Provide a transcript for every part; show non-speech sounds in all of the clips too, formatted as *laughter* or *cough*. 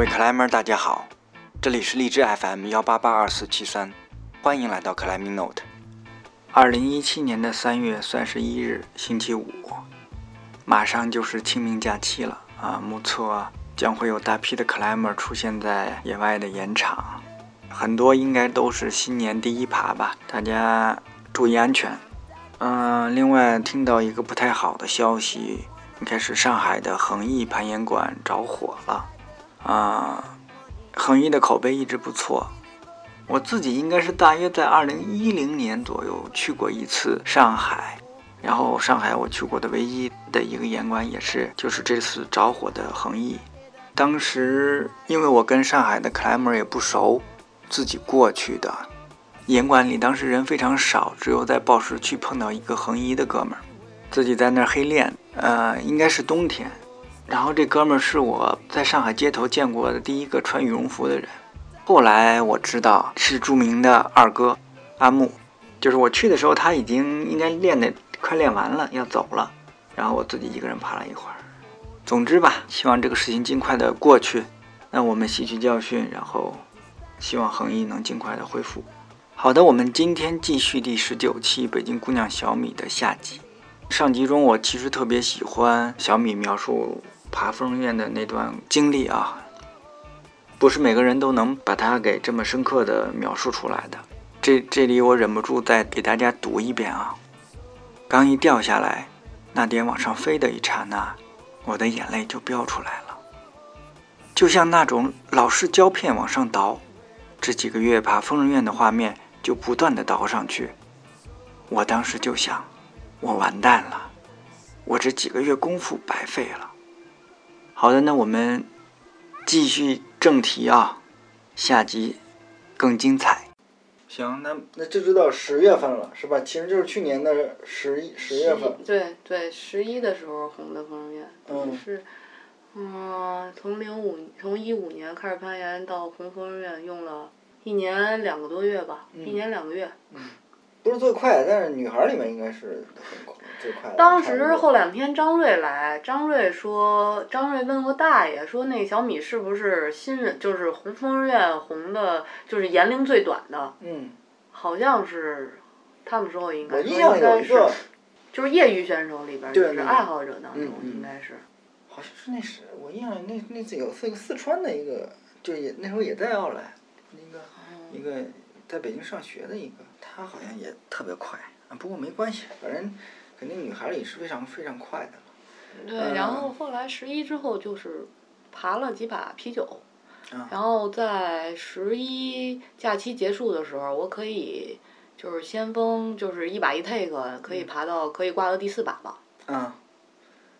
各位 climber 大家好，这里是荔枝 FM 幺八八二四七三，欢迎来到 climbing note。二零一七年的三月三十一日，星期五，马上就是清明假期了啊！目测将会有大批的 climber 出现在野外的岩场，很多应该都是新年第一爬吧，大家注意安全。嗯，另外听到一个不太好的消息，应该是上海的恒毅攀岩馆着火了。啊，恒一的口碑一直不错。我自己应该是大约在二零一零年左右去过一次上海，然后上海我去过的唯一的一个岩馆也是就是这次着火的恒毅。当时因为我跟上海的 climber 也不熟，自己过去的。岩馆里当时人非常少，只有在报时区碰到一个恒毅的哥们儿，自己在那儿黑练。呃，应该是冬天。然后这哥们儿是我在上海街头见过的第一个穿羽绒服的人。后来我知道是著名的二哥阿木，就是我去的时候他已经应该练的快练完了要走了，然后我自己一个人爬了一会儿。总之吧，希望这个事情尽快的过去，那我们吸取教训，然后希望恒毅能尽快的恢复。好的，我们今天继续第十九期北京姑娘小米的下集。上集中我其实特别喜欢小米描述。爬疯人院的那段经历啊，不是每个人都能把它给这么深刻的描述出来的。这这里我忍不住再给大家读一遍啊。刚一掉下来，那点往上飞的一刹那，我的眼泪就飙出来了，就像那种老式胶片往上倒，这几个月爬疯人院的画面就不断的倒上去。我当时就想，我完蛋了，我这几个月功夫白费了。好的，那我们继续正题啊，下集更精彩。行，那那这就到十月份了，是吧？其实就是去年的十一十月份。对对，十一的时候红的疯人院，嗯，是，嗯，从零五从一五年开始攀岩到红疯人院用了一年两个多月吧，一年两个月。嗯，不是最快，但是女孩里面应该是很快。当时后两天张瑞来，张瑞说，张瑞问过大爷，说那小米是不是新人，就是红枫院红的，就是年龄最短的。嗯。好像是，他们说应该。我印象有一个。就是业余选手里边，就是爱好者当中，应该是。好像是那是，我印象那那次有四个四川的一个，就也那时候也在奥莱，那个一个在北京上学的一个，她好像也特别快，啊不过没关系，反正。肯定女孩也是非常非常快的了。对，然后后来十一之后就是爬了几把啤酒，然后在十一假期结束的时候，我可以就是先锋就是一把一 take 可以爬到可以挂到第四把吧。嗯。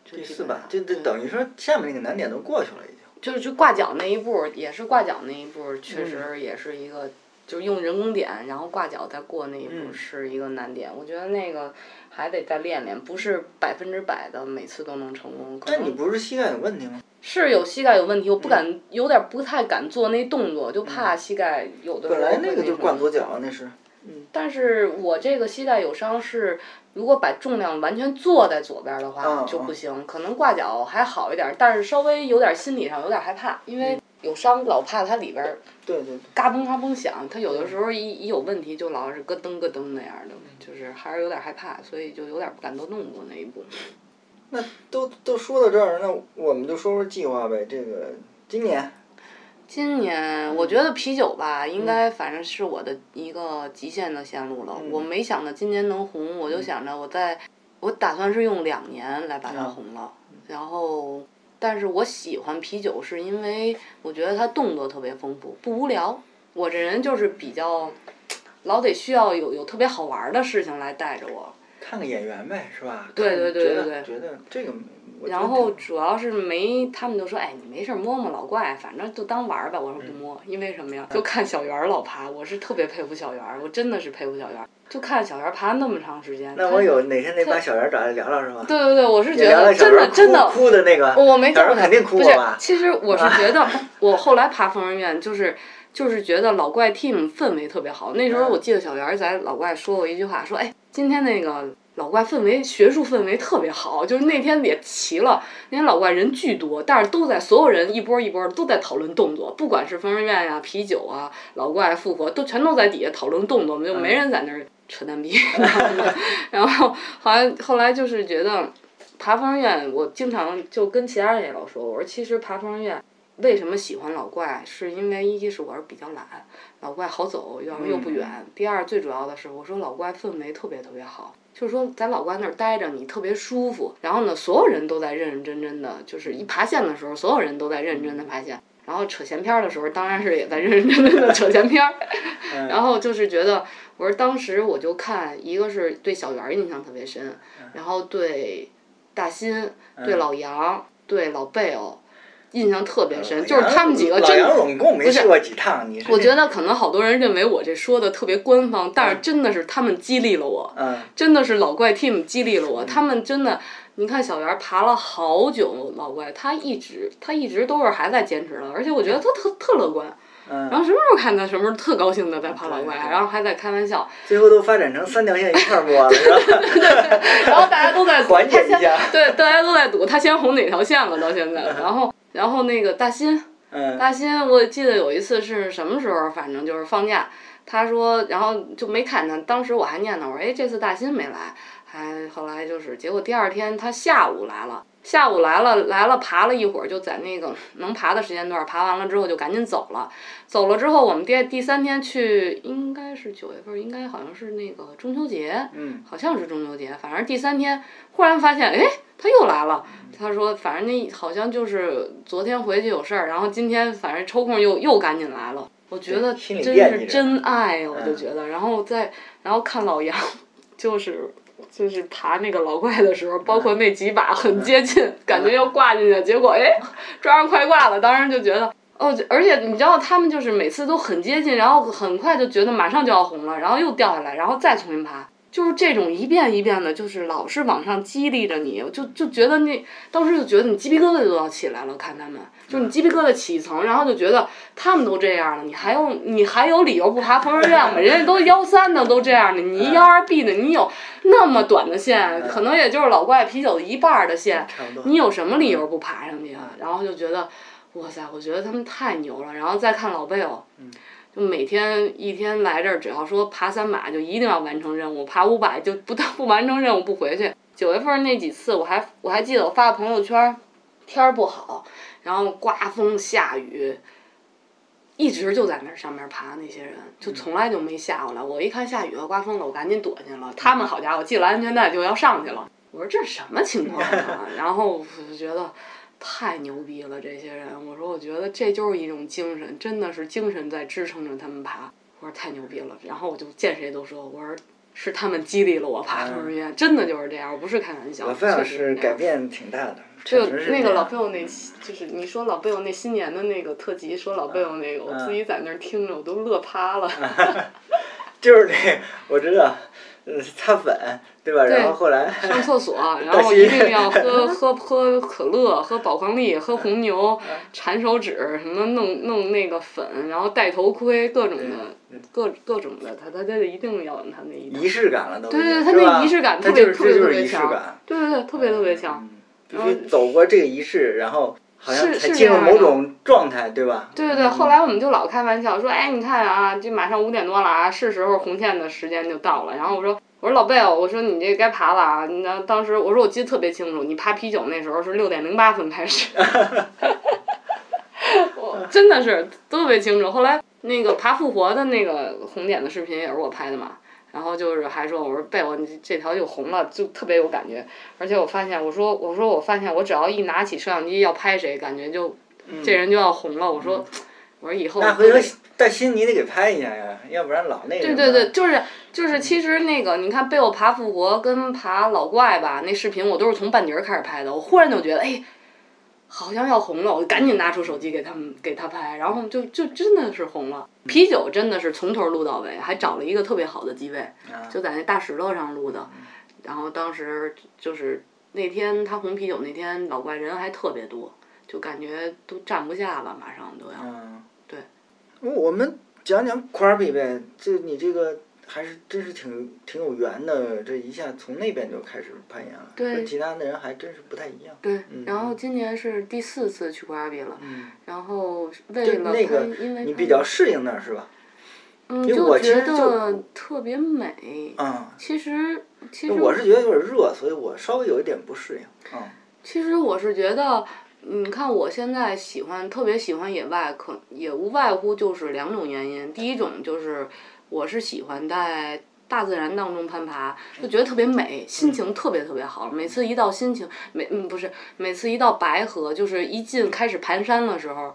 第四把，就就等于说下面那个难点都过去了已经。就是就挂脚那一步，也是挂脚那一步，确实也是一个。就是用人工点，然后挂脚再过那一步是一个难点。我觉得那个还得再练练，不是百分之百的每次都能成功。那你不是膝盖有问题吗？是有膝盖有问题，我不敢，有点不太敢做那动作，就怕膝盖有的时候。本来那个就灌左脚那是。嗯。但是我这个膝盖有伤是，如果把重量完全坐在左边的话就不行，可能挂脚还好一点，但是稍微有点心理上有点害怕，因为。有伤老怕它里边儿，嘎嘣嘎嘣响，它有的时候一一有问题就老是咯噔咯噔那样的，就是还是有点害怕，所以就有点不敢多动过那一步。那都都说到这儿，那我们就说说计划呗。这个今年。今年我觉得啤酒吧，应该反正是我的一个极限的线路了。我没想着今年能红，我就想着我在，我打算是用两年来把它红了，然后。但是我喜欢啤酒，是因为我觉得它动作特别丰富，不无聊。我这人就是比较，老得需要有有特别好玩的事情来带着我。看个演员呗，是吧？对对对对对。觉得这个。然后主要是没，他们就说：“哎，你没事摸摸老怪，反正就当玩儿吧。”我说不摸，因为什么呀？就看小圆儿老爬，我是特别佩服小圆儿，我真的是佩服小圆儿。就看小圆儿爬那么长时间。那我有哪天得把小圆儿找来聊聊，是吧？对对对，我是觉得真的真的。哭的那个。我没。肯定哭过吧，其实我是觉得，*laughs* 我后来爬疯人院，就是就是觉得老怪 team 氛围特别好。那时候我记得小袁儿在老怪说过一句话，说：“哎，今天那个。”老怪氛围学术氛围特别好，就是那天也齐了，那天老怪人巨多，但是都在所有人一波一波都在讨论动作，不管是疯人院呀、啤酒啊、老怪复活，都全都在底下讨论动作，就没人在那儿扯淡逼。*laughs* 然后好像后来就是觉得爬疯人院，我经常就跟其他人也老说，我说其实爬疯人院。为什么喜欢老怪？是因为一是我是比较懒，老怪好走，然后又不远。第二，最主要的是，我说老怪氛围特别特别好，就是说在老怪那儿待着你特别舒服。然后呢，所有人都在认认真真的，就是一爬线的时候，所有人都在认认真真的爬线。然后扯闲篇儿的时候，当然是也在认认真真的 *laughs* 扯闲篇儿。*laughs* 然后就是觉得，我说当时我就看，一个是对小圆印象特别深，然后对大新、对老杨、对老贝欧。印象特别深，就是他们几个真不是。我觉得可能好多人认为我这说的特别官方，但是真的是他们激励了我，真的是老怪 team 激励了我。他们真的，你看小袁爬了好久，老怪他一直他一直都是还在坚持的，而且我觉得他特特乐观。然后什么时候看他什么时候特高兴的在爬老怪，然后还在开玩笑。最后都发展成三条线一块摸了，是吧？然后大家都在缓解一下。对，大家都在赌他先红哪条线了，到现在，*laughs* 然后。然后那个大新，大新，我记得有一次是什么时候，反正就是放假，他说，然后就没看他。当时我还念叨我说，哎，这次大新没来，还后来就是，结果第二天他下午来了，下午来了，来了爬了一会儿，就在那个能爬的时间段爬完了之后就赶紧走了。走了之后，我们第第三天去，应该是九月份，应该好像是那个中秋节，嗯好像是中秋节，反正第三天忽然发现，哎。他又来了，他说反正那好像就是昨天回去有事儿，然后今天反正抽空又又赶紧来了。我觉得真是真爱，我就觉得，然后再然后看老杨，*laughs* 就是就是爬那个老怪的时候，包括那几把很接近，感觉要挂进去，结果哎抓上快挂了，当时就觉得哦，而且你知道他们就是每次都很接近，然后很快就觉得马上就要红了，然后又掉下来，然后再重新爬。就是这种一遍一遍的，就是老是往上激励着你，就就觉得那当时就觉得你鸡皮疙瘩都要起来了。看他们，就是你鸡皮疙瘩起一层，然后就觉得他们都这样了，你还用你还有理由不爬 *laughs* 疯人院吗？人家都幺三的都这样的，你幺二 B 的，你有那么短的线，可能也就是老怪啤酒的一半的线，你有什么理由不爬上去啊？然后就觉得，哇塞，我觉得他们太牛了。然后再看老贝欧。就每天一天来这儿，只要说爬三百，就一定要完成任务；爬五百就不不完成任务不回去。九月份那几次，我还我还记得我发朋友圈，天儿不好，然后刮风下雨，一直就在那上面爬。那些人就从来就没下过来。我一看下雨了、刮风了，我赶紧躲去了。他们好家伙，系了安全带就要上去了。我说这是什么情况啊？*laughs* 然后我就觉得。太牛逼了，这些人！我说，我觉得这就是一种精神，真的是精神在支撑着他们爬。我说太牛逼了，然后我就见谁都说，我说是他们激励了我爬疯人院，真的就是这样，我不是开玩笑。老费老师改变挺大的，就那个老贝欧那，就是你说老贝欧那新年的那个特辑，说老贝欧那个，我自己在那儿听着，我都乐趴了。*laughs* 就是那，我知道。擦粉，对吧？然后后来上厕所，*laughs* 然后一定要喝喝喝可乐，喝宝矿力，喝红牛，缠手指，什么弄弄那个粉，然后戴头盔，各种的，各各种的，他他他一定要他那仪式感了都。对对，他那仪式感特别特别特别强。对对对，特别特别强。必须走过这个仪式，然后。好像才进入某种状态，对吧？对对对，后来我们就老开玩笑说，哎，你看啊，就马上五点多了啊，是时候红线的时间就到了。然后我说，我说老贝哦，我说你这该爬了啊。那当时我说我记得特别清楚，你爬啤酒那时候是六点零八分开始。*laughs* 我真的是特别清楚。后来那个爬复活的那个红点的视频也是我拍的嘛。然后就是还说，我说被我这条就红了，就特别有感觉。而且我发现，我说我说我发现，我只要一拿起摄像机要拍谁，感觉就这人就要红了。我说我说以后。那回头带心你得给拍一下呀，要不然老那个。对对对，就是就是，其实那个你看贝我爬复活跟爬老怪吧，那视频我都是从半截儿开始拍的。我忽然就觉得，哎。好像要红了，我赶紧拿出手机给他们给他拍，然后就就真的是红了。啤酒真的是从头录到尾，还找了一个特别好的机位，就在那大石头上录的。然后当时就是那天他红啤酒那天，老怪人还特别多，就感觉都站不下了，马上都要。对。我们讲讲块儿比呗，就你这个还是真是挺挺有缘的，这一下从那边就开始攀岩了，和其他的人还真是不太一样。对，然后今年是第四次去瓜比了，然后为了那个因为你比较适应那儿是吧？嗯，就觉得特别美。嗯。其实其实。我是觉得有点热，所以我稍微有一点不适应。嗯。其实我是觉得，你看我现在喜欢特别喜欢野外，可也无外乎就是两种原因。第一种就是，我是喜欢在。大自然当中攀爬，就觉得特别美，心情特别特别好。每次一到心情，每嗯不是每次一到白河，就是一进开始盘山的时候，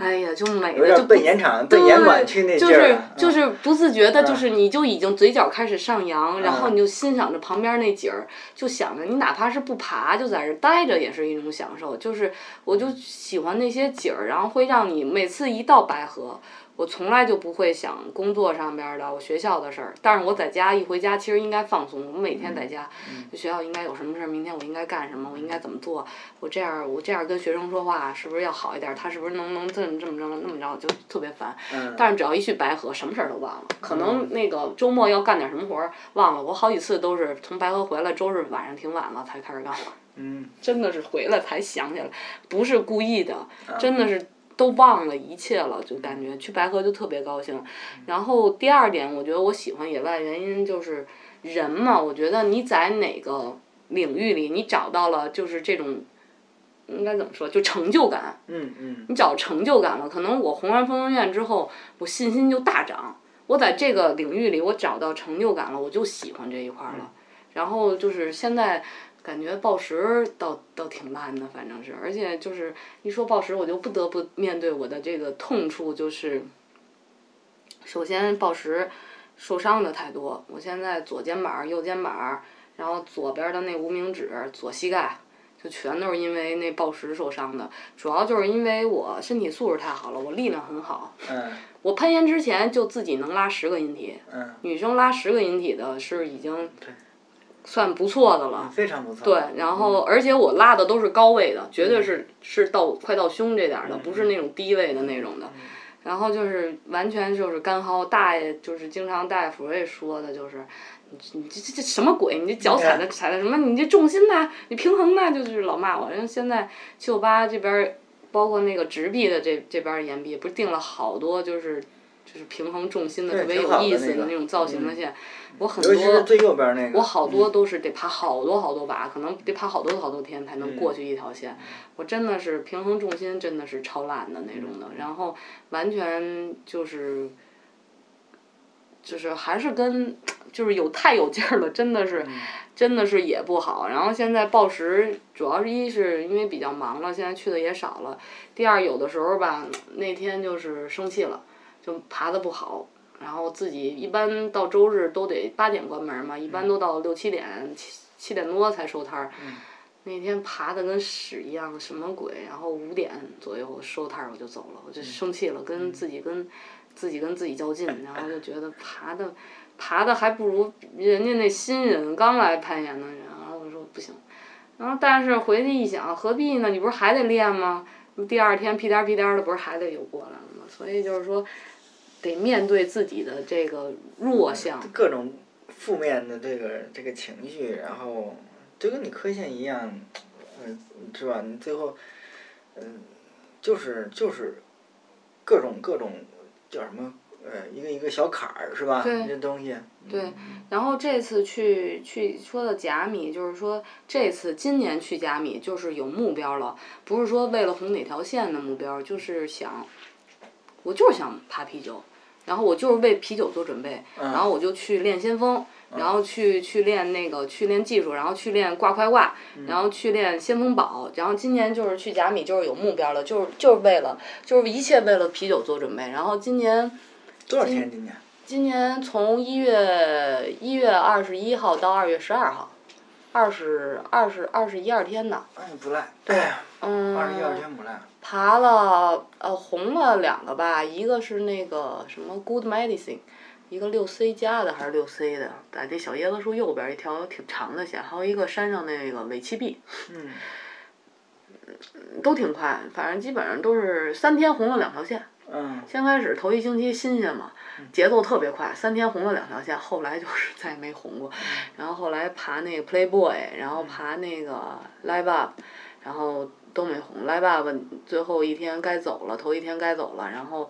哎呀就美的就奔岩场、奔岩馆去那就是就是不自觉的，就是你就已经嘴角开始上扬，然后你就欣赏着旁边那景儿，就想着你哪怕是不爬，就在这待着也是一种享受。就是我就喜欢那些景儿，然后会让你每次一到白河。我从来就不会想工作上边的，我学校的事儿。但是我在家一回家，其实应该放松。我每天在家，学校应该有什么事儿，明天我应该干什么，我应该怎么做？我这样，我这样跟学生说话，是不是要好一点？他是不是能能这么这么着那么着，就特别烦。但是只要一去白河，什么事儿都忘了。可能那个周末要干点什么活儿，忘了。我好几次都是从白河回来，周日晚上挺晚了才开始干活。嗯。真的是回来才想起来，不是故意的，真的是。都忘了一切了，就感觉去白河就特别高兴。然后第二点，我觉得我喜欢野外原因就是人嘛。我觉得你在哪个领域里，你找到了就是这种，应该怎么说，就成就感。嗯嗯。你找成就感了，可能我红完疯人院之后，我信心就大涨。我在这个领域里，我找到成就感了，我就喜欢这一块了。然后就是现在。感觉暴食倒倒挺慢的，反正是，而且就是一说暴食，我就不得不面对我的这个痛处，就是首先暴食受伤的太多，我现在左肩膀、右肩膀，然后左边的那无名指、左膝盖，就全都是因为那暴食受伤的。主要就是因为我身体素质太好了，我力量很好。嗯。*laughs* 我攀岩之前就自己能拉十个引体。嗯。女生拉十个引体的是已经。算不错的了，非常不错。对，然后而且我拉的都是高位的，绝对是是到快到胸这点儿的，不是那种低位的那种的。然后就是完全就是干薅，大爷就是经常大夫也说的就是，你你这这这什么鬼？你这脚踩的踩的什么？你这重心呢？你平衡呢？就是老骂我。因为现在七九八这边，包括那个直臂的这这边岩壁，不是定了好多就是。就是平衡重心的特别有意思的那种造型的线，我很多，我好多都是得爬好多好多把，可能得爬好多好多天才能过去一条线。我真的是平衡重心真的是超烂的那种的，然后完全就是，就是还是跟就是有太有劲儿了，真的是，真的是也不好。然后现在报时主要是一是因为比较忙了，现在去的也少了。第二有的时候吧，那天就是生气了。就爬的不好，然后自己一般到周日都得八点关门嘛，一般都到六七点七七点多才收摊儿。那天爬的跟屎一样，什么鬼？然后五点左右收摊儿我就走了，我就生气了，跟自己跟自己跟自己较劲，*laughs* 然后就觉得爬的爬的还不如人家那新人刚来攀岩的人，然后我说不行，然后但是回去一想，何必呢？你不是还得练吗？第二天屁颠儿屁颠儿的，不是还得又过来了吗？所以就是说。得面对自己的这个弱项，各种负面的这个这个情绪，然后就跟你科线一样，嗯，是吧？你最后，嗯，就是就是各种各种叫什么呃，一个一个小坎儿，是吧？这东西。对，然后这次去去说的甲米，就是说这次今年去甲米就是有目标了，不是说为了红哪条线的目标，就是想。我就是想爬啤酒，然后我就是为啤酒做准备，然后我就去练先锋，然后去去练那个去练技术，然后去练挂快挂，然后去练先锋宝，然后今年就是去甲米，就是有目标了，就是就是为了就是一切为了啤酒做准备，然后今年多少天今年？今年从一月一月二十一号到二月十二号，二十二十二十一二天呢。嗯，不赖。对。嗯。*clears throat* 二十一二天不赖。爬了呃红了两个吧，一个是那个什么 Good Medicine，一个六 C 加的还是六 C 的，在这小椰子树右边一条挺长的线，还有一个山上那个尾气壁。嗯。都挺快，反正基本上都是三天红了两条线。嗯先开始头一星期新鲜嘛，节奏特别快，三天红了两条线，后来就是再也没红过。然后后来爬那个 Playboy，然后爬那个 Live Up，然后都没红。Live Up 最后一天该走了，头一天该走了，然后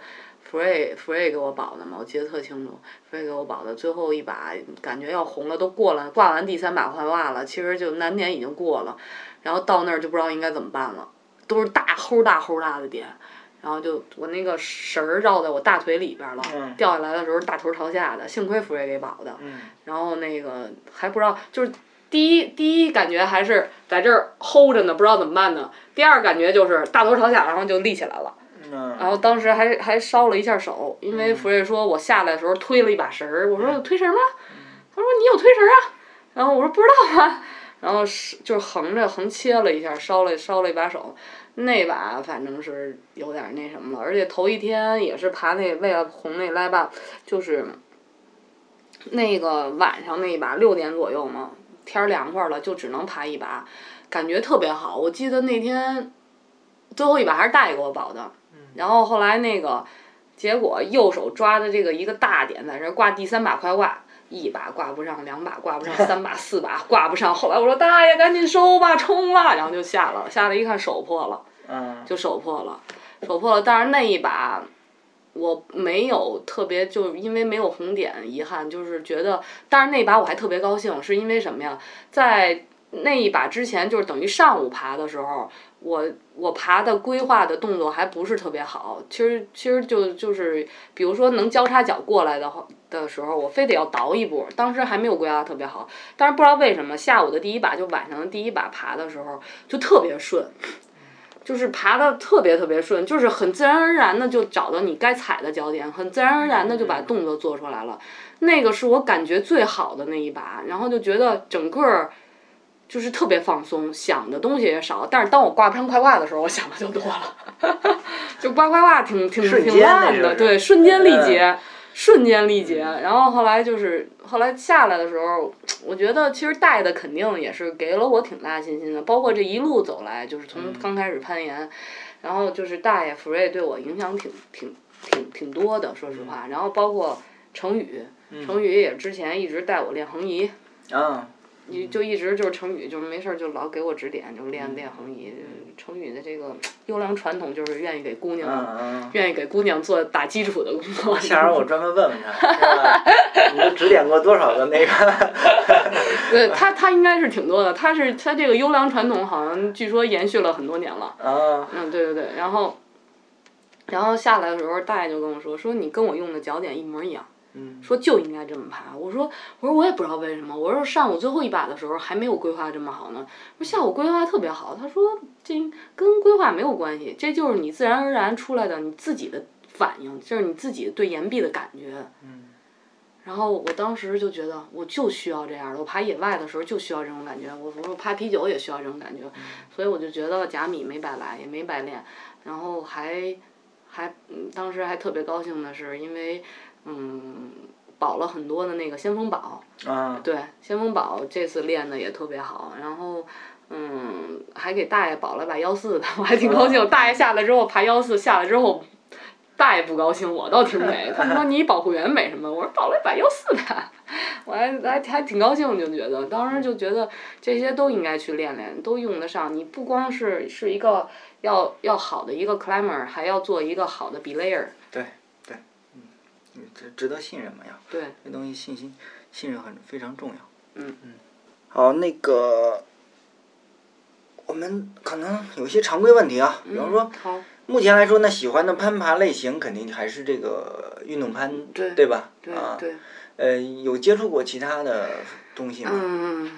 Free Free 给我保的嘛，我记得特清楚，Free 给我保的，最后一把感觉要红了，都过了，挂完第三把快挂了，其实就难点已经过了，然后到那儿就不知道应该怎么办了，都是大齁大齁大的点。然后就我那个绳儿绕在我大腿里边儿了，嗯掉下来的时候大头朝下的，幸亏福瑞给保的。嗯然后那个还不知道，就是第一第一感觉还是在这儿 hold 着呢，不知道怎么办呢。第二感觉就是大头朝下，然后就立起来了。嗯然后当时还还烧了一下手，因为福瑞说我下来的时候推了一把绳儿，我说有推绳吗？他说你有推绳啊？然后我说不知道啊。然后是就是横着横切了一下，烧了烧了一把手，那把反正是有点那什么了，而且头一天也是爬那为了红那来吧，就是那个晚上那一把六点左右嘛，天儿凉快了，就只能爬一把，感觉特别好。我记得那天最后一把还是大爷给我保的，然后后来那个结果右手抓的这个一个大点在这儿挂第三把快挂。一把挂不上，两把挂不上，三把四把挂不上。后来我说大爷赶紧收吧，冲了，然后就下了。下来一看手破了，就手破了，手破了。但是那一把我没有特别，就因为没有红点，遗憾就是觉得，但是那把我还特别高兴，是因为什么呀？在那一把之前，就是等于上午爬的时候，我我爬的规划的动作还不是特别好。其实其实就就是，比如说能交叉脚过来的话的时候，我非得要倒一步。当时还没有规划特别好，但是不知道为什么下午的第一把就晚上的第一把爬的时候就特别顺。就是爬的特别特别顺，就是很自然而然的就找到你该踩的脚点，很自然而然的就把动作做出来了。那个是我感觉最好的那一把，然后就觉得整个儿就是特别放松，想的东西也少。但是当我挂不上快挂的时候，我想的就多了，*laughs* 就挂快挂挺挺挺瞬间那烂的，对，瞬间力嗯竭。瞬间力竭，然后后来就是后来下来的时候，我觉得其实带的肯定也是给了我挺大信心的，包括这一路走来，就是从刚开始攀岩，然后就是大爷福瑞对我影响挺挺挺挺多的，说实话，然后包括程宇，程宇也之前一直带我练横移，嗯你就一直就是成语，就是没事儿就老给我指点，就练练横移。成语的这个优良传统就是愿意给姑娘。愿意给姑娘做打基础的工作。下回我专门问问他，是吧？你都指点过多少个那个？*laughs* 对他，他应该是挺多的。他是他这个优良传统，好像据说延续了很多年了。啊，嗯，对对对，然后，然后下来的时候，大爷就跟我说，说你跟我用的脚点一模一样，嗯说就应该这么爬。我说，我说我也不知道为什么，我说上午最后一把的时候还没有规划这么好呢，我说下午规划特别好。他说这跟规划没有关系，这就是你自然而然出来的你自己的反应，就是你自己对岩壁的感觉。嗯然后我当时就觉得，我就需要这样的。我爬野外的时候就需要这种感觉，我我爬啤酒也需要这种感觉，所以我就觉得贾米没白来，也没白练，然后还还嗯当时还特别高兴的是，因为嗯保了很多的那个先锋宝，啊，对先锋宝这次练的也特别好，然后。嗯，还给大爷保了把幺四的，我还挺高兴。大爷下来之后爬幺四，下来之后大爷不高兴，我倒挺美。他说 *laughs* 你保护员美什么？我说保了一把幺四的，我还还还挺高兴，就觉得当时就觉得这些都应该去练练，都用得上。你不光是是一个要要好的一个 climber，还要做一个好的 belayer。值值得信任嘛呀，对，这东西信心信任很非常重要。嗯嗯，好，那个我们可能有一些常规问题啊，比方说嗯，目前来说呢，喜欢的攀爬类型肯定还是这个运动攀，对吧？对啊，对，呃，有接触过其他的东西吗？嗯，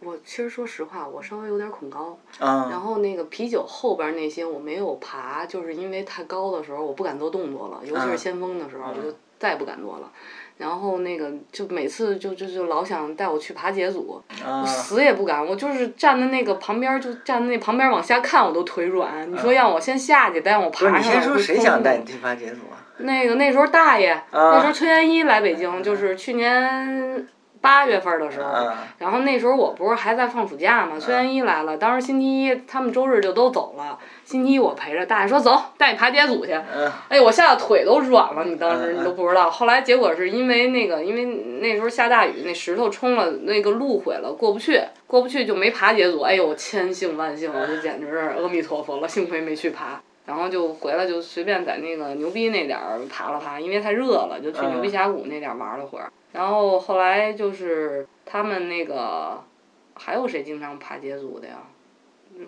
我其实说实话，我稍微有点恐高。啊，然后那个啤酒后边儿那些我没有爬，就是因为太高的时候我不敢做动作了，尤其是嗯先锋的时候，我嗯就再也不敢做了。然后那个就每次就就就老想带我去爬节组，啊我死也不敢，我就是站在那个旁边儿，就站在那旁边儿往下看，我都腿软。你说让我先下去，再让我爬上来，先说谁想带你去爬节组啊？那个那时候大爷，啊那时候崔元一来北京，就是去年八月份的时候，嗯然后那时候我不是还在放暑假嘛，崔元一来了，当时星期一他们周日就都走了，星期一我陪着，大爷说走，带你爬街组去。嗯哎，我吓得腿都软了，你当时嗯你都不知道。后来结果是因为那个，因为那时候下大雨，那石头冲了，那个路毁了，过不去，过不去就没爬节组。哎呦，千幸万幸，我就简直是阿弥陀佛了，幸亏没去爬。然后就回来就随便在那个牛逼那点儿爬了爬，因为太热了，就去牛逼峡谷那点儿玩了会儿。然后后来就是他们那个还有谁经常爬节组的呀？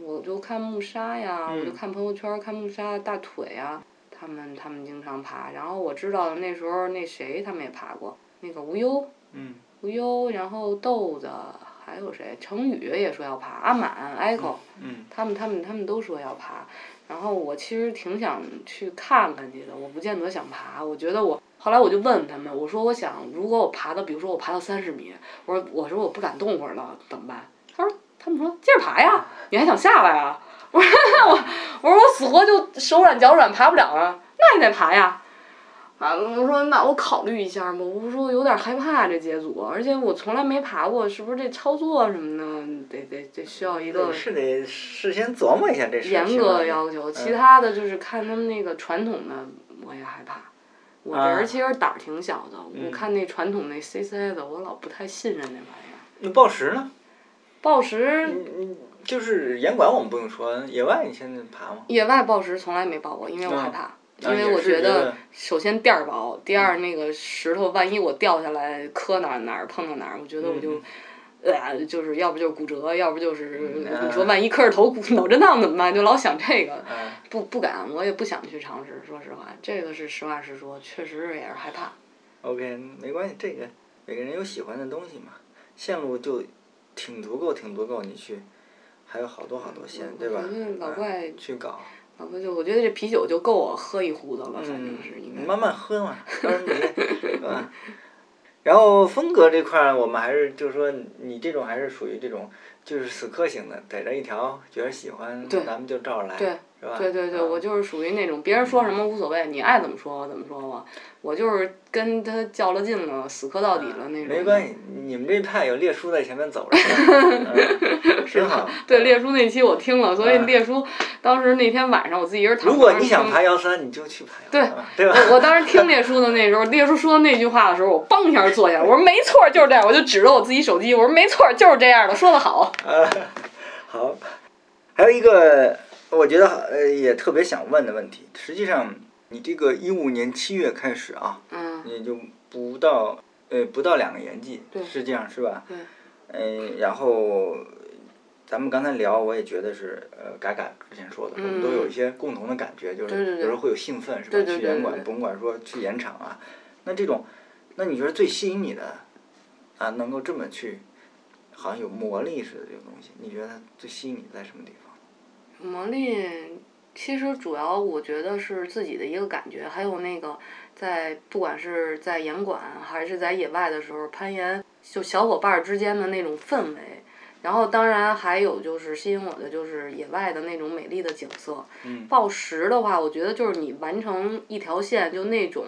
我就看木沙呀，我就嗯看朋友圈儿看木沙大腿呀，他们他们经常爬。然后我知道那时候那谁他们也爬过，那个无忧嗯无忧，然后豆子还有谁？程宇也说要爬，阿满、Echo，嗯他们他们他们都说要爬。然后我其实挺想去看看去的，我不见得想爬。我觉得我后来我就问他们，我说我想如果我爬到，比如说我爬到三十米，我说我说我不敢动会儿了，怎么办？他说他们说接着爬呀，你还想下来啊？*laughs* 我说我我说我死活就手软脚软爬不了啊，那你得爬呀。啊，我说那我考虑一下嘛。我说我有点害怕这节组，而且我从来没爬过，是不是这操作什么的得得得需要一个是得事先琢磨一下这事儿。严格要求，其嗯他的就是看他们那个传统的，我也害怕。我这啊人其实胆儿挺小的，嗯我看那传统那 CC 的，我老不太信任那玩意儿。那报时呢？报时，就是严管我们不用说，野外你现在爬吗？野外报时从来没报过，因为我害怕。啊因为我觉得首先垫儿薄，第二那个石头，万一我掉下来磕哪儿哪儿碰到哪儿，我觉得我就，呃，就是要不就是骨折，要不就是嗯你说万一磕着头骨脑震荡怎么办？就老想这个。嗯不不敢，我也不想去尝试。说实话，这个是实话实说，确实也是害怕。，OK，没关系，这个每个人有喜欢的东西嘛，线路就挺足够，挺足够，你去，还有好多好多线，对吧？老嗯怪去搞，老哥就我觉得这啤酒就够我喝一壶的了，反正嗯是应该。你慢慢喝嘛，*laughs* 嗯然你是吧？然后风格这块儿，我们还是就是说，你这种还是属于这种就是死磕型的，逮着一条觉得喜欢，对咱们就照着来，对是吧？对对对，啊我就是属于那种别人说什么无所谓，你爱怎么说怎么说吧，我就是跟他较了劲了，死磕到底了那种。没关系，你们这派有列叔在前面走着呢，*laughs* 嗯挺好。*laughs* 对列叔那期我听了，所以嗯列叔当时那天晚上我自己一人躺如果你想爬幺三，你就去爬对？我我当时听列叔的那时候，列叔说那句话的时候，我梆一下坐下，我说没错，就是这样，我就指着我自己手机，我说没错，就是这样的，说的好。呃，好，还有一个我觉得呃也特别想问的问题，实际上你这个一五年七月开始啊，嗯，也就不到呃不到两个年纪，对实际上是吧？对。嗯，然后咱们刚才聊，我也觉得是呃，嘎嘎之前说的，我们都有一些共同的感觉，就是有时候会有兴奋，是吧？去演馆，甭管说去演场啊，那这种，那你觉得最吸引你的啊，能够这么去，好像有魔力似的这种东西，你觉得它最吸引你在什么地方？魔力其实主要我觉得是自己的一个感觉，还有那个在不管是在严管还是在野外的时候攀岩，就小伙伴儿之间的那种氛围。然后当然还有就是吸引我的就是野外的那种美丽的景色。嗯报时的话，我觉得就是你完成一条线，就那种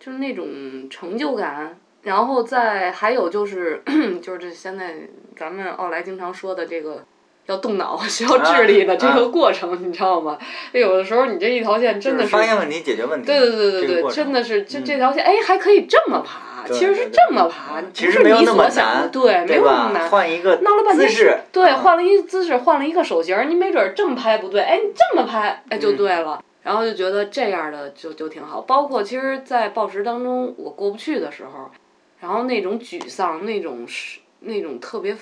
就是那种成就感。然后再还有就是 *clears throat* 就是这现在咱们奥莱经常说的这个要动脑、*laughs* 需要智力的这个过程，你知道吗？有的时候你这一条线真的就是发现问题，解决问题。对对对对对，这个真的是这嗯这条线，哎，还可以这么爬，对其实是这么爬，不其实是你没有那么所想对，没？有那么难。换一个闹了半天姿势，对，嗯换了一姿势，换了一个手型儿，你没准儿这么拍不对，哎，你这么拍，哎，就嗯对了。然后就觉得这样的就就挺好。包括其实，在暴食当中，我过不去的时候，然后那种沮丧，那种是那种特别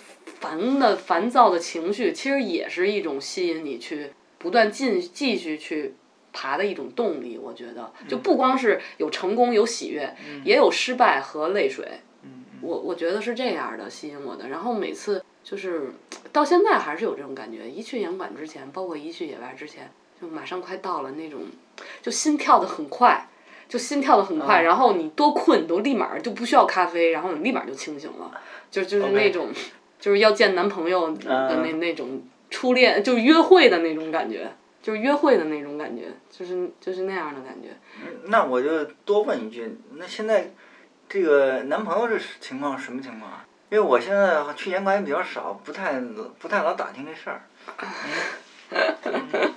烦的烦躁的情绪，其实也是一种吸引你去不断进继续去爬的一种动力。我觉得，就不光是有成功有喜悦，也有失败和泪水。嗯嗯我我觉得是这样的吸引我的，然后每次就是到现在还是有这种感觉，一去演馆之前，包括一去野外之前，就马上快到了那种，就心跳的很快，就心跳的很快，嗯然后你多困你都立马就不需要咖啡，然后你立马就清醒了，就就是那种就是要见男朋友的那、嗯那种初恋，就是约会的那种感觉，就是约会的那种感觉，就是就是那样的感觉。那我就多问一句，那现在这个男朋友这情况什么情况啊？因为我现在去年关系比较少，不太不太老打听这事儿。*laughs*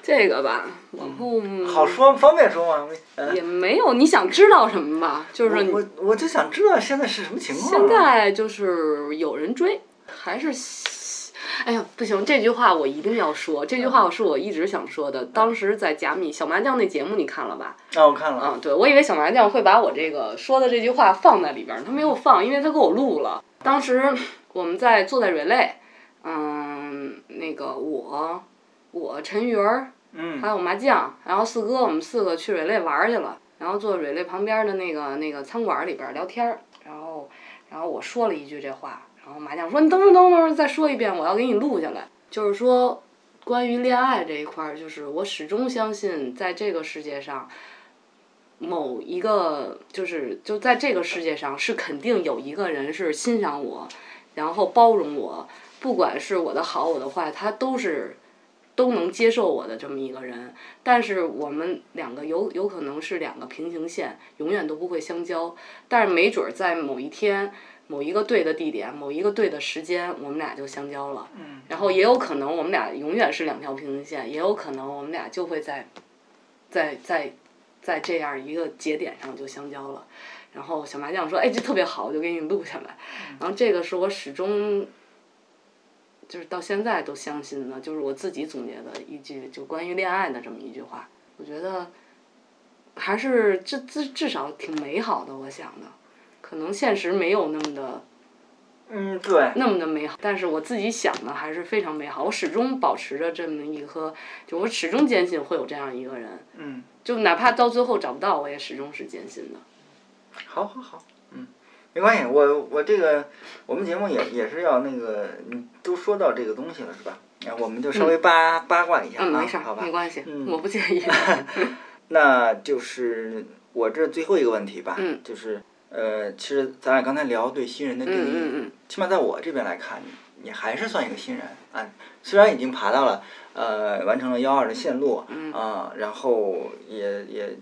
这个吧，往后好说方便说吗？也没有你想知道什么吧，就是我我就想知道现在是什么情况。现在就是有人追，还是。哎呀，不行！这句话我一定要说。这句话是我一直想说的。当时在加密小麻将那节目，你看了吧？啊，我看了。嗯，对，我以为小麻将会把我这个说的这句话放在里边，他没有放，因为他给我录了。当时我们在坐在 relay，嗯，那个我，我陈云儿，嗯，还有麻将，然后四哥，我们四个去 relay 玩去了，然后坐 relay 旁边的那个那个餐馆里边聊天，然后，然后我说了一句这话。然后麻将说：“你等会儿，等会儿，再说一遍，我要给你录下来。就是说，关于恋爱这一块儿，就是我始终相信，在这个世界上，某一个就是就在这个世界上，是肯定有一个人是欣赏我，然后包容我，不管是我的好我的坏，他都是都能接受我的这么一个人。但是我们两个有有可能是两个平行线，永远都不会相交。但是没准儿在某一天。”某一个对的地点，某一个对的时间，我们俩就相交了。嗯。然后也有可能我们俩永远是两条平行线，也有可能我们俩就会在，在在在这样一个节点上就相交了。然后小麻将说：“哎，这特别好，我就给你录下来。”然后这个是我始终，就是到现在都相信的，就是我自己总结的一句，就关于恋爱的这么一句话。我觉得，还是至至至少挺美好的，我想的。可能现实没有那么的，嗯，对，那么的美好。但是我自己想的还是非常美好。我始终保持着这么一颗，就我始终坚信会有这样一个人。嗯。就哪怕到最后找不到，我也始终是坚信的。好好好，嗯，没关系。我我这个我们节目也也是要那个，你都说到这个东西了是吧？那我们就稍微八八卦一下啊，没事，好吧，没关系，嗯我不介意。*laughs* 那就是我这最后一个问题吧，嗯就是。呃，其实咱俩刚才聊对新人的定义，起码在我这边来看，你还是算一个新人啊。虽然已经爬到了呃，完成了幺二的线路啊，然后也也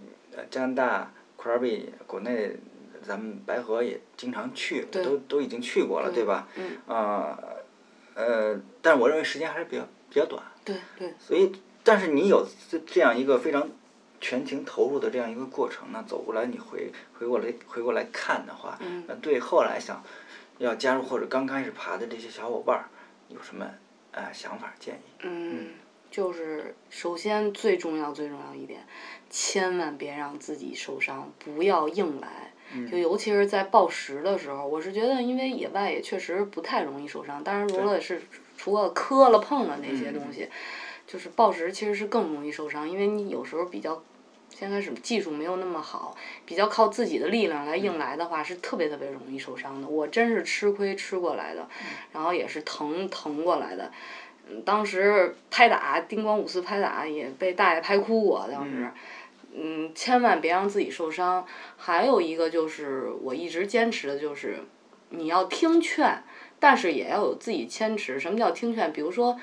加拿大 Krabi 国内咱们白河也经常去，都都已经去过了，对吧？啊，呃，但是我认为时间还是比较比较短。对对。所以，但是你有这这样一个非常。全情投入的这样一个过程，呢走过来你回回过来回过来看的话，那对后来想要加入或者刚开始爬的这些小伙伴儿有什么呃想法建议？嗯，就是首先最重要最重要一点，千万别让自己受伤，不要硬来。就尤其是在报时的时候，我是觉得因为野外也确实不太容易受伤，当然除了是除了磕了碰了那些东西。就是暴食其实是更容易受伤，因为你有时候比较，先开始技术没有那么好，比较靠自己的力量来硬来的话，是特别特别容易受伤的。我真是吃亏吃过来的，然后也是疼疼过来的。嗯，当时拍打叮咣五四拍打也被大爷拍哭过，当时。嗯，千万别让自己受伤。还有一个就是我一直坚持的就是，你要听劝，但是也要有自己坚持。什么叫听劝？比如说。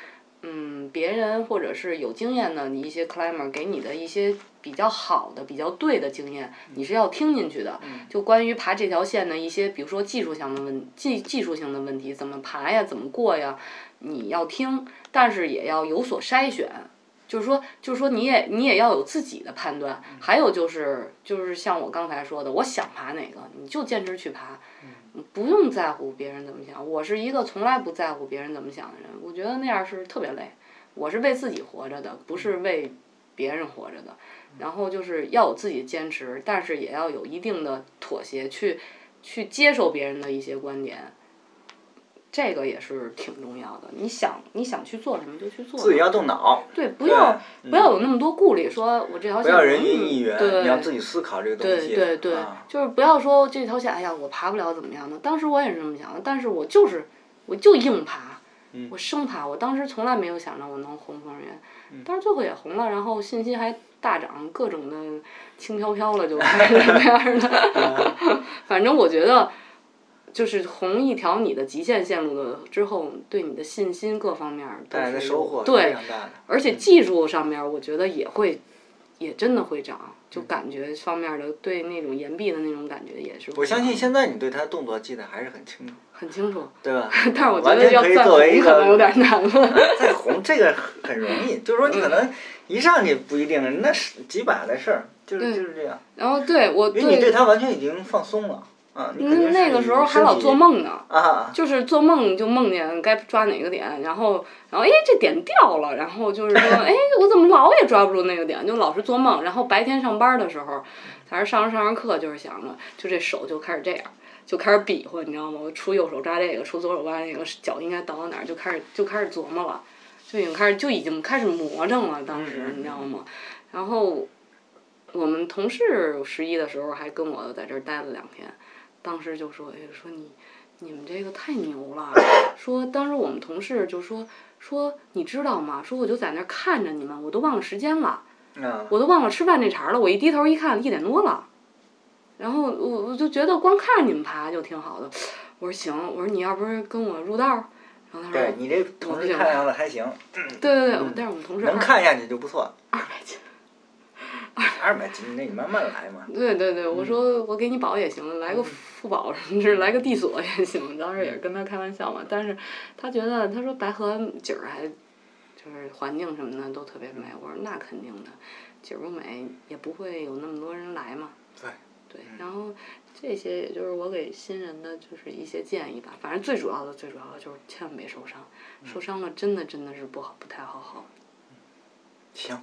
嗯，别人或者是有经验的你一些 climber 给你的一些比较好的、比较对的经验，你是要听进去的。就关于爬这条线的一些，比如说技术性的问技技术性的问题，怎么爬呀，怎么过呀，你要听，但是也要有所筛选。就是说，就是说，你也你也要有自己的判断。还有就是，就是像我刚才说的，我想爬哪个，你就坚持去爬。不用在乎别人怎么想，我是一个从来不在乎别人怎么想的人。我觉得那样是特别累。我是为自己活着的，不是为别人活着的。然后就是要有自己坚持，但是也要有一定的妥协，去去接受别人的一些观点。这个也是挺重要的。你想你想去做什么就去做。自己要动脑。对，不要不要有那么多顾虑，说我这条线。不要人云亦云，你要自己思考这个东西。对对对，就是不要说这条线，哎呀，我爬不了怎么样的。当时我也是这么想的，但是我就是我就硬爬，我生爬。我当时从来没有想着我能红风云，但是最后也红了，然后信心还大涨，各种的轻飘飘了，就 *laughs* 那样的。*laughs* 反正我觉得。就是红一条你的极限线路的之后，对你的信心各方面都是收获对，而且技术上面我觉得也会也真的会长，就感觉方面的对那种岩壁的那种感觉也是。我相信现在你对他动作记得还是很清楚。很清楚。对吧？但是我觉得要再红可能有点难了。*laughs* 再红这个很容易，就是说你可能一上去不一定，那是几百的事儿，就是就是这样。然后对我。因为你对他完全已经放松了。啊，那个时候还老做梦呢，啊，就是做梦就梦见该抓哪个点，然后，然后哎这点掉了，然后就是说 *laughs* 哎我怎么老也抓不住那个点，就老是做梦，然后白天上班的时候，反正上着上着课就是想着，就这手就开始这样，就开始比划，你知道吗？我出右手抓这个，出左手抓那个，脚应该倒到哪儿，就开始就开始琢磨了，就已经开始就已经开始魔怔了，当时你知道吗？然后我们同事十一的时候还跟我在这儿待了两天。当时就说：“哎，说你，你们这个太牛了。说当时我们同事就说说你知道吗？说我就在那儿看着你们，我都忘了时间了，我都忘了吃饭这茬了。我一低头一看，一点多了。然后我我就觉得光看着你们爬就挺好的。我说行，我说你要不是跟我入道儿，然后他说对你这同事看样子还行。对对对，但是我们同事能看下去就不错。二百斤。”二百斤，那你慢慢来嘛。对对对，我说我给你保也行，来个副保什么的，来个地锁也行。当时也是跟他开玩笑嘛，但是他觉得他说白河景儿还就是环境什么的都特别美。我说那肯定的，景儿不美也不会有那么多人来嘛。对。对，然后这些也就是我给新人的就是一些建议吧。反正最主要的最主要的就是千万别受伤，受伤了真的真的是不好不太好好。行。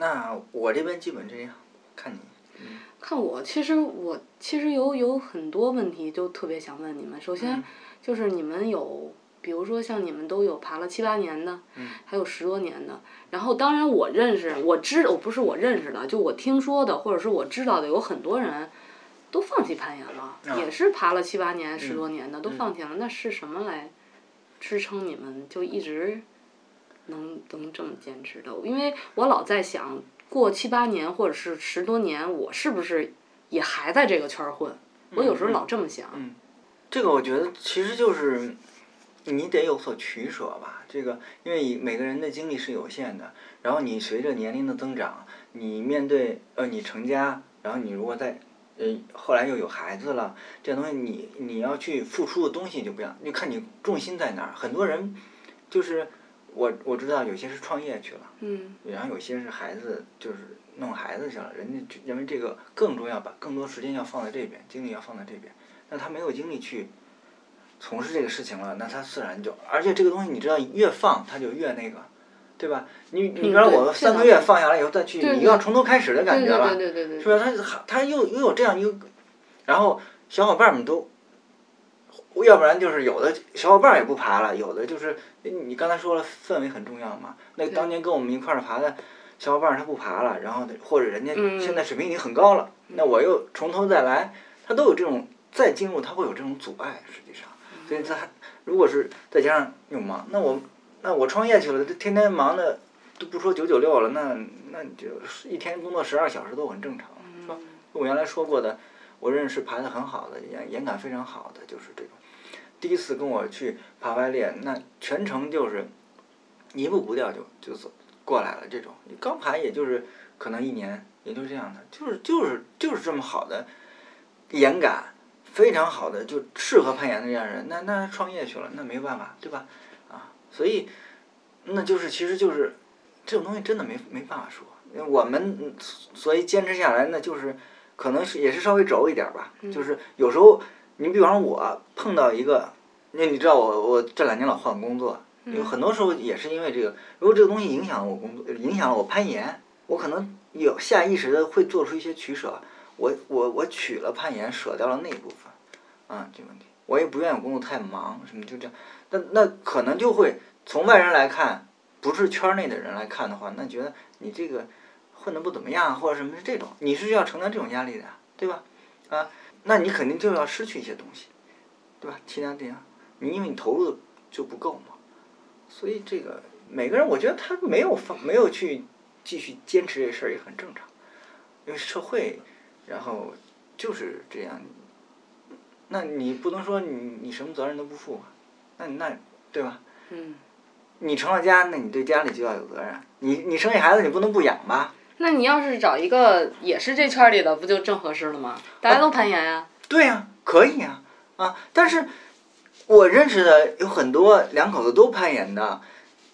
那我这边基本这样，看你。看我，其实我其实有有很多问题，就特别想问你们。首先，就是你们有，比如说像你们都有爬了七八年的，还有十多年的。然后，当然我认识，我知，我不是我认识的，就我听说的，或者是我知道的，有很多人都放弃攀岩了，也是爬了七八年、十多年的都放弃了。那是什么来支撑你们就一直？能能这么坚持的，因为我老在想，过七八年或者是十多年，我是不是也还在这个圈儿混？我有时候老这么想。嗯，这个我觉得其实就是，你得有所取舍吧。这个因为每个人的精力是有限的，然后你随着年龄的增长，你面对呃你成家，然后你如果在呃后来又有孩子了，这东西你你要去付出的东西就不一样，就看你重心在哪儿。很多人就是。我我知道有些是创业去了，然后有些是孩子就是弄孩子去了，人家认为这个更重要，把更多时间要放在这边，精力要放在这边，那他没有精力去从事这个事情了，那他自然就，而且这个东西你知道越放他就越那个，对吧？你你比方我三个月放下来以后再去，你要从头开始的感觉了，是吧？他他又又有这样一个，然后小伙伴们都。要不然就是有的小伙伴也不爬了，有的就是你刚才说了氛围很重要嘛。那当年跟我们一块儿爬的小伙伴他不爬了，然后或者人家现在水平已经很高了，那我又从头再来，他都有这种再进入他会有这种阻碍，实际上，所以他如果是再加上又忙，那我那我创业去了，天天忙的都不说九九六了，那那你就一天工作十二小时都很正常，是吧？我原来说过的，我认识爬的很好的，眼眼感非常好的就是这种。第一次跟我去爬外练，那全程就是一步不掉就就走过来了。这种你刚爬也就是可能一年，也就这样的，就是就是就是这么好的眼感，非常好的就适合攀岩的这样人，那那创业去了，那没办法，对吧？啊，所以那就是其实就是这种东西真的没没办法说。我们所以坚持下来，那就是可能是也是稍微轴一点吧，就是有时候。你比方说，我碰到一个，那你知道我我这两年老换工作，有很多时候也是因为这个。如果这个东西影响了我工作，影响了我攀岩，我可能有下意识的会做出一些取舍。我我我取了攀岩，舍掉了那一部分，啊，这问题。我也不愿意工作太忙，什么就这样。那那可能就会从外人来看，不是圈内的人来看的话，那觉得你这个混的不怎么样，或者什么是这种，你是要承担这种压力的，对吧？啊。那你肯定就要失去一些东西，对吧？其他地方，你因为你投入的就不够嘛，所以这个每个人，我觉得他没有放，没有去继续坚持这事儿也很正常，因为社会，然后就是这样，那你不能说你你什么责任都不负，那那对吧？嗯。你成了家，那你对家里就要有责任。你你生一孩子，你不能不养吧？那你要是找一个也是这圈里的，不就正合适了吗？大家都攀岩呀。对呀，可以呀，啊！但是我认识的有很多两口子都攀岩的，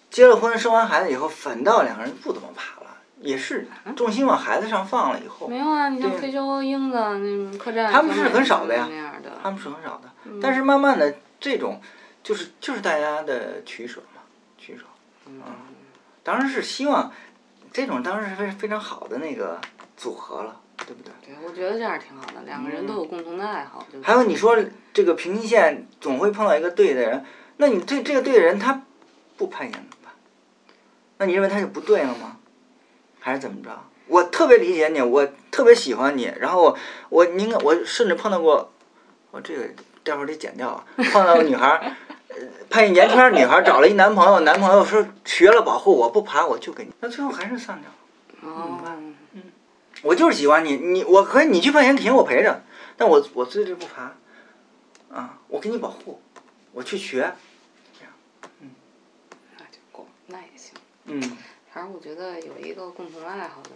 结了婚生完孩子以后，反倒两个人不怎么爬了，也是重心往孩子上放了以后。没有啊，你像对退休英子那客栈，他们是很少的呀那样的。他们是很少的，但是慢慢的这种就是就是大家的取舍嘛，取舍。嗯当然是希望这种当然是非非常好的那个组合了，对不对？对，我觉得这样挺好的，两个人都有共同的爱好。就还有你说这个平行线总会碰到一个对的人，那你这这个对的人他不攀岩怎么办？那你认为他就不对了吗？还是怎么着？我特别理解你，我特别喜欢你，然后我我应该我甚至碰到过，我这个待会儿得剪掉啊，碰到个女孩攀岩年轻儿女孩儿找了一男朋友，男朋友说学了保护我不爬我就给你，那最后还是散掉了。嗯，我就是喜欢你，你我可以你去攀岩，肯定我陪着，但我我最最不爬，啊，我给你保护，我去学，这样，嗯那就够，那也行。嗯，反正我觉得有一个共同爱好的，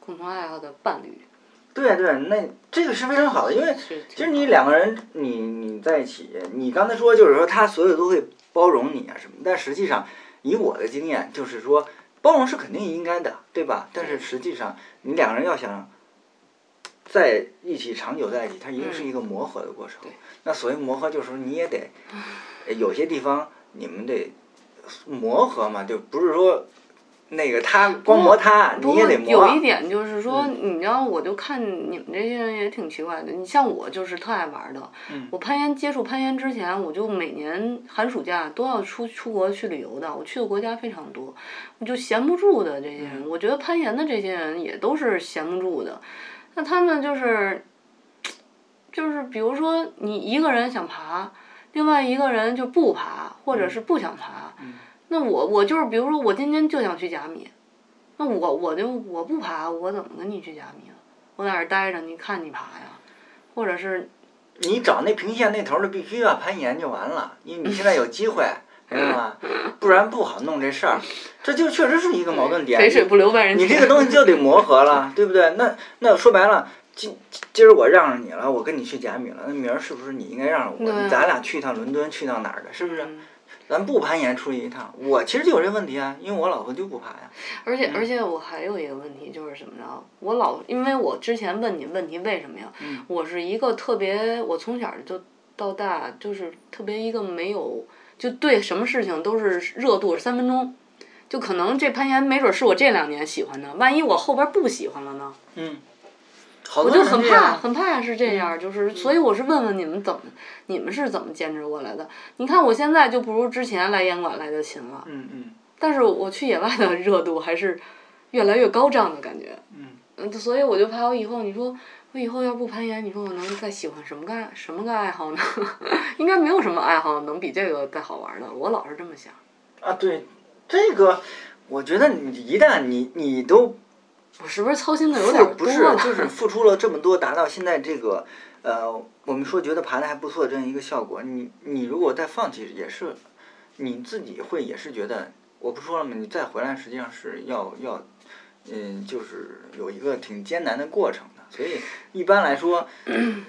共同爱好的伴侣对对，那这个是非常好的，因为其实你两个人你你在一起，你刚才说就是说他所有都会包容你啊什么，但实际上以我的经验就是说包容是肯定应该的，对吧？但是实际上你两个人要想在一起长久在一起，它一定是一个磨合的过程。对那所谓磨合，就是说你也得呃有些地方你们得磨合嘛，就不是说那个他光磨他，你也得磨。有一点就是说，嗯你知道，我就看你们这些人也挺奇怪的。你像我就是特爱玩的，嗯我攀岩接触攀岩之前，我就每年寒暑假都要出出国去旅游的。我去的国家非常多，我就闲不住的这些人。嗯我觉得攀岩的这些人也都是闲不住的，那他们就是，就是比如说你一个人想爬，另外一个人就不爬，或者是不想爬。嗯那我我就是比如说我今天就想去甲米，那我我就我不爬，我怎么跟你去甲米呢？我在那儿待着，你看你爬呀，或者是你找那平线那头儿的必须要攀岩就完了，因为你现在有机会，知道吗？不然不好弄这事儿，这就确实是一个矛盾点。肥水不流外人田。你这个东西就得磨合了，对不对？那那说白了，今今儿我让着你了，我跟你去甲米了，那明儿是不是你应该让着我？咱俩去一趟伦敦，去趟哪儿的，是不是？嗯咱不攀岩出去一趟，我其实就有这问题啊，因为我老婆就不爬呀。而且而且我还有一个问题就是什么着？我老因为我之前问你问题为什么呀？嗯我是一个特别，我从小就到大就是特别一个没有，就对什么事情都是热度三分钟，就可能这攀岩没准是我这两年喜欢的，万一我后边不喜欢了呢？嗯，好我就很怕。很怕是这样，就是所以我是问问你们怎么，你们是怎么坚持过来的？你看我现在就不如之前来烟馆来的勤了，嗯嗯但是我去野外的热度还是越来越高涨的感觉。嗯。嗯，所以我就怕我以后，你说我以后要不攀岩，你说我能再喜欢什么个什么个爱好呢？*laughs* 应该没有什么爱好能比这个再好玩的，我老是这么想。啊，对，这个我觉得你一旦你你都我是不是操心的有点多付不是了？*laughs* 就是付出了这么多，达到现在这个呃，我们说觉得爬的还不错的这样一个效果，你你如果再放弃，也是你自己会也是觉得，我不说了吗？你再回来实际上是要要，嗯，就是有一个挺艰难的过程的，所以一般来说，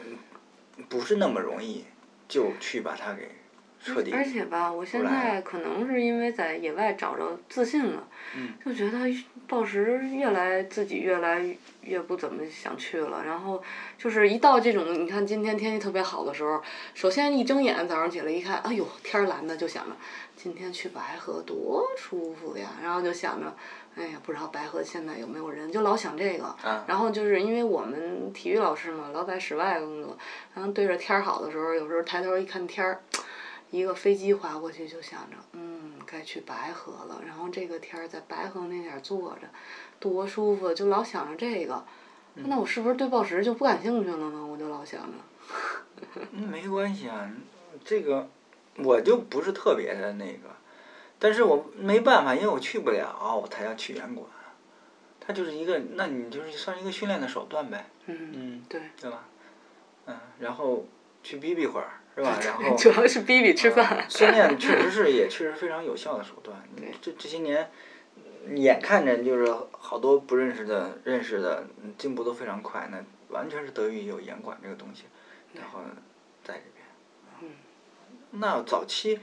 *clears throat* 不是那么容易就去把它给彻底。而且吧，我现在可能是因为在野外找着自信了，嗯就觉得暴食越来自己越来越不怎么想去了。然后就是一到这种，你看今天天气特别好的时候，首先一睁眼早上起来一看，哎呦天儿蓝的，就想着今天去白河多舒服呀，然后就想着。哎呀，不知道白河现在有没有人，就老想这个。啊然后就是因为我们体育老师嘛，老在室外工作，然后对着天儿好的时候，有时候抬头一看天儿，一个飞机划过去，就想着，嗯，该去白河了。然后这个天儿在白河那点儿坐着，多舒服，就老想着这个。那我是不是对报时就不感兴趣了呢？我就老想着。*laughs* 嗯，没关系啊，这个我就不是特别的那个，但是我没办法，因为我去不了，我才要去严管。它就是一个，那你就是算一个训练的手段呗，嗯，嗯，对。对吧？嗯，然后去逼逼会儿，是吧？*laughs* 然后主要是逼逼吃饭。训练确实是也确实非常有效的手段。这这些年，眼看着就是好多不认识的、认识的进步都非常快，那完全是得益于有严管这个东西，然后在这边。嗯。那早期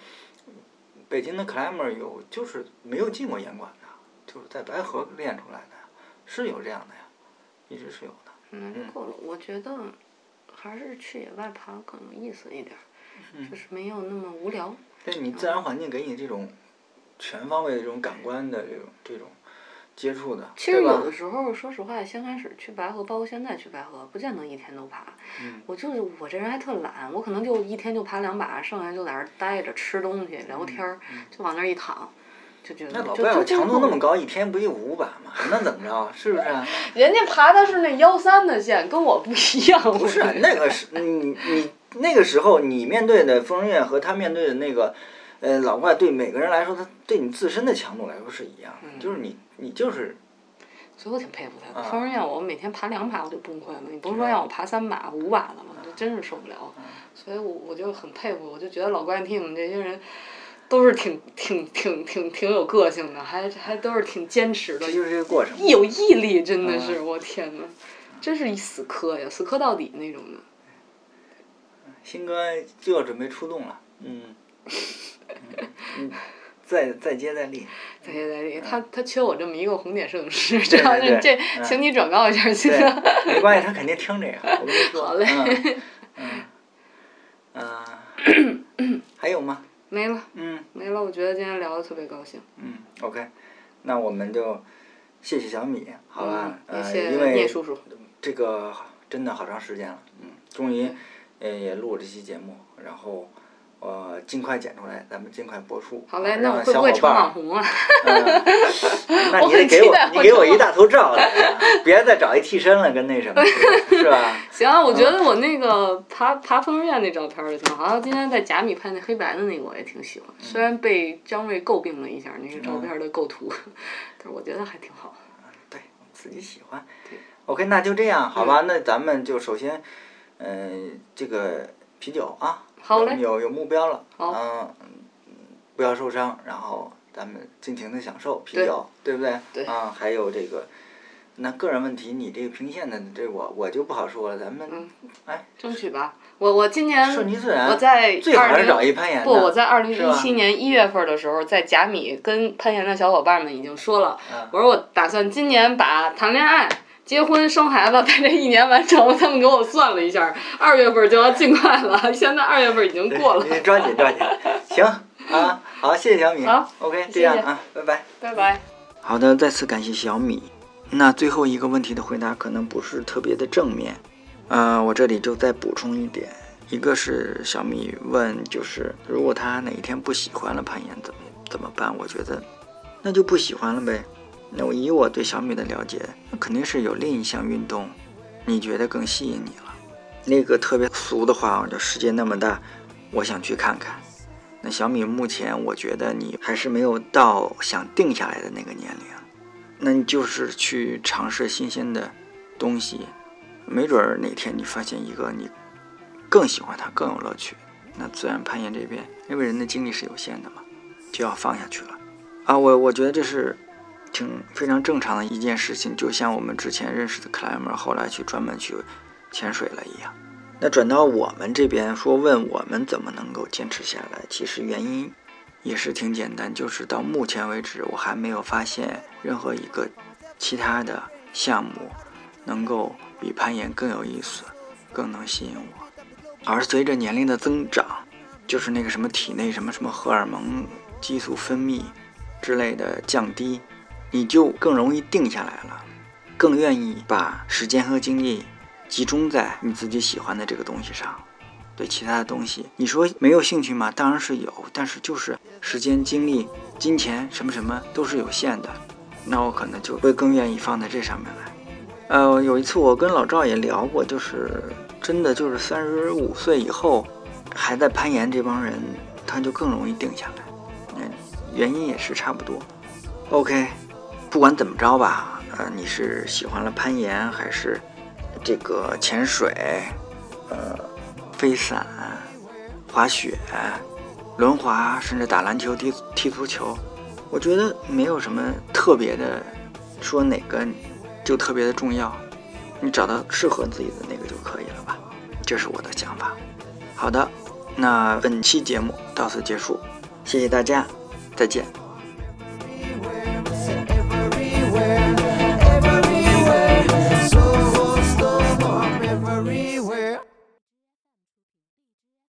北京的 climber 有就是没有进过严管的，就是在白河练出来的，是有这样的呀，一直是有的。嗯，够了，我觉得还是去野外爬更有意思一点，就是没有那么无聊。对你自然环境给你这种全方位的这种感官的这种这种接触的，其实有的时候，说实话，先开始去白河，包括现在去白河，不见得一天都爬。嗯。我就是我这人还特懒，我可能就一天就爬两把，剩下就在那儿待着吃东西聊天儿，就往那儿一躺。那老怪物强度那么高，一天不就五把吗？那怎么着？是不是？*laughs* 人家爬的是那幺三的线，跟我不一样。不是那个是，你你那个时候你面对的疯人院和他面对的那个，呃，老怪对每个人来说，他对你自身的强度来说是一样的，就是你你就是。所以我挺佩服他的。疯人院我每天爬两把我就崩溃了，你不是说让我爬三把五把的了，就真是受不了。所以我我就很佩服，我就觉得老怪替你们这些人。都是挺挺挺挺挺有个性的，还还都是挺坚持的，就是这个过程，有毅力，真的是我天呐，真是一死磕呀，死磕到底那种的。新哥就要准备出动了，嗯，再再接再厉。再接再厉，他他缺我这么一个红点摄影师，这这，请你转告一下，新哥。没关系，他肯定听这个，我跟你说。好嘞。嗯。嗯。*coughs* 还有吗？没了，嗯，没了。我觉得今天聊的特别高兴。嗯，OK，那我们就谢谢小米，好吧？呃，因为叔叔这个真的好长时间了，嗯，终于呃也录这期节目，然后。呃，尽快剪出来，咱们尽快播出。好嘞，那我会不会成网红啊？*laughs* 那你得给我，你给我一大头照来，别再找一替身了，跟那什么，*laughs* 是吧？行，我觉得我那个爬爬疯人院那照片儿也挺好。今天在贾米拍那黑白的那个，我也挺喜欢。虽然被张瑞诟病了一下那个照片的构图，*laughs* 但是我觉得还挺好。对，自己喜欢。OK，那就这样，好吧？那咱们就首先，嗯，这个啤酒啊。有有目标了，嗯，不要受伤，然后咱们尽情的享受啤酒，对不对？对。啊，还有这个，那个人问题，你这个平线的这我我就不好说了，咱们，哎。争取吧，我我今年顺其自然，我在二零不，我在二零一七年一月份的时候，在甲米跟攀岩的小伙伴们已经说了，我说我打算今年把谈恋爱。结婚生孩子，在这一年完成，他们给我算了一下，二月份就要尽快了。*laughs* 现在二月份已经过了。你抓紧抓紧，行啊，好，谢谢小米。好，OK，这样啊，拜拜。拜拜。好的，再次感谢小米。那最后一个问题的回答可能不是特别的正面，呃，我这里就再补充一点，一个是小米问，就是如果他哪一天不喜欢了攀岩，怎么怎么办？我觉得那就不喜欢了呗。那我以我对小米的了解，那肯定是有另一项运动，你觉得更吸引你了。那个特别俗的话，就世界那么大，我想去看看。那小米目前，我觉得你还是没有到想定下来的那个年龄。那你就是去尝试新鲜的东西，没准儿哪天你发现一个你更喜欢它，更有乐趣。那自然攀岩这边，因为人的精力是有限的嘛，就要放下去了。啊，我我觉得这是。挺非常正常的一件事情，就像我们之前认识的克莱默后来去专门去潜水了一样。那转到我们这边说，问我们怎么能够坚持下来，其实原因也是挺简单，就是到目前为止，我还没有发现任何一个其他的项目能够比攀岩更有意思，更能吸引我。而随着年龄的增长，就是那个什么体内什么什么荷尔蒙激素分泌之类的降低。你就更容易定下来了，更愿意把时间和精力集中在你自己喜欢的这个东西上。对其他的东西，你说没有兴趣吗？当然是有，但是就是时间、精力、金钱什么什么都是有限的。那我可能就会更愿意放在这上面来。呃，有一次我跟老赵也聊过，就是真的就是三十五岁以后还在攀岩这帮人，他就更容易定下来。嗯，原因也是差不多。OK。不管怎么着吧，呃，你是喜欢了攀岩，还是这个潜水，呃，飞伞、滑雪、轮滑，甚至打篮球、踢踢足球，我觉得没有什么特别的，说哪个就特别的重要，你找到适合自己的那个就可以了吧，这是我的想法。好的，那本期节目到此结束，谢谢大家，再见。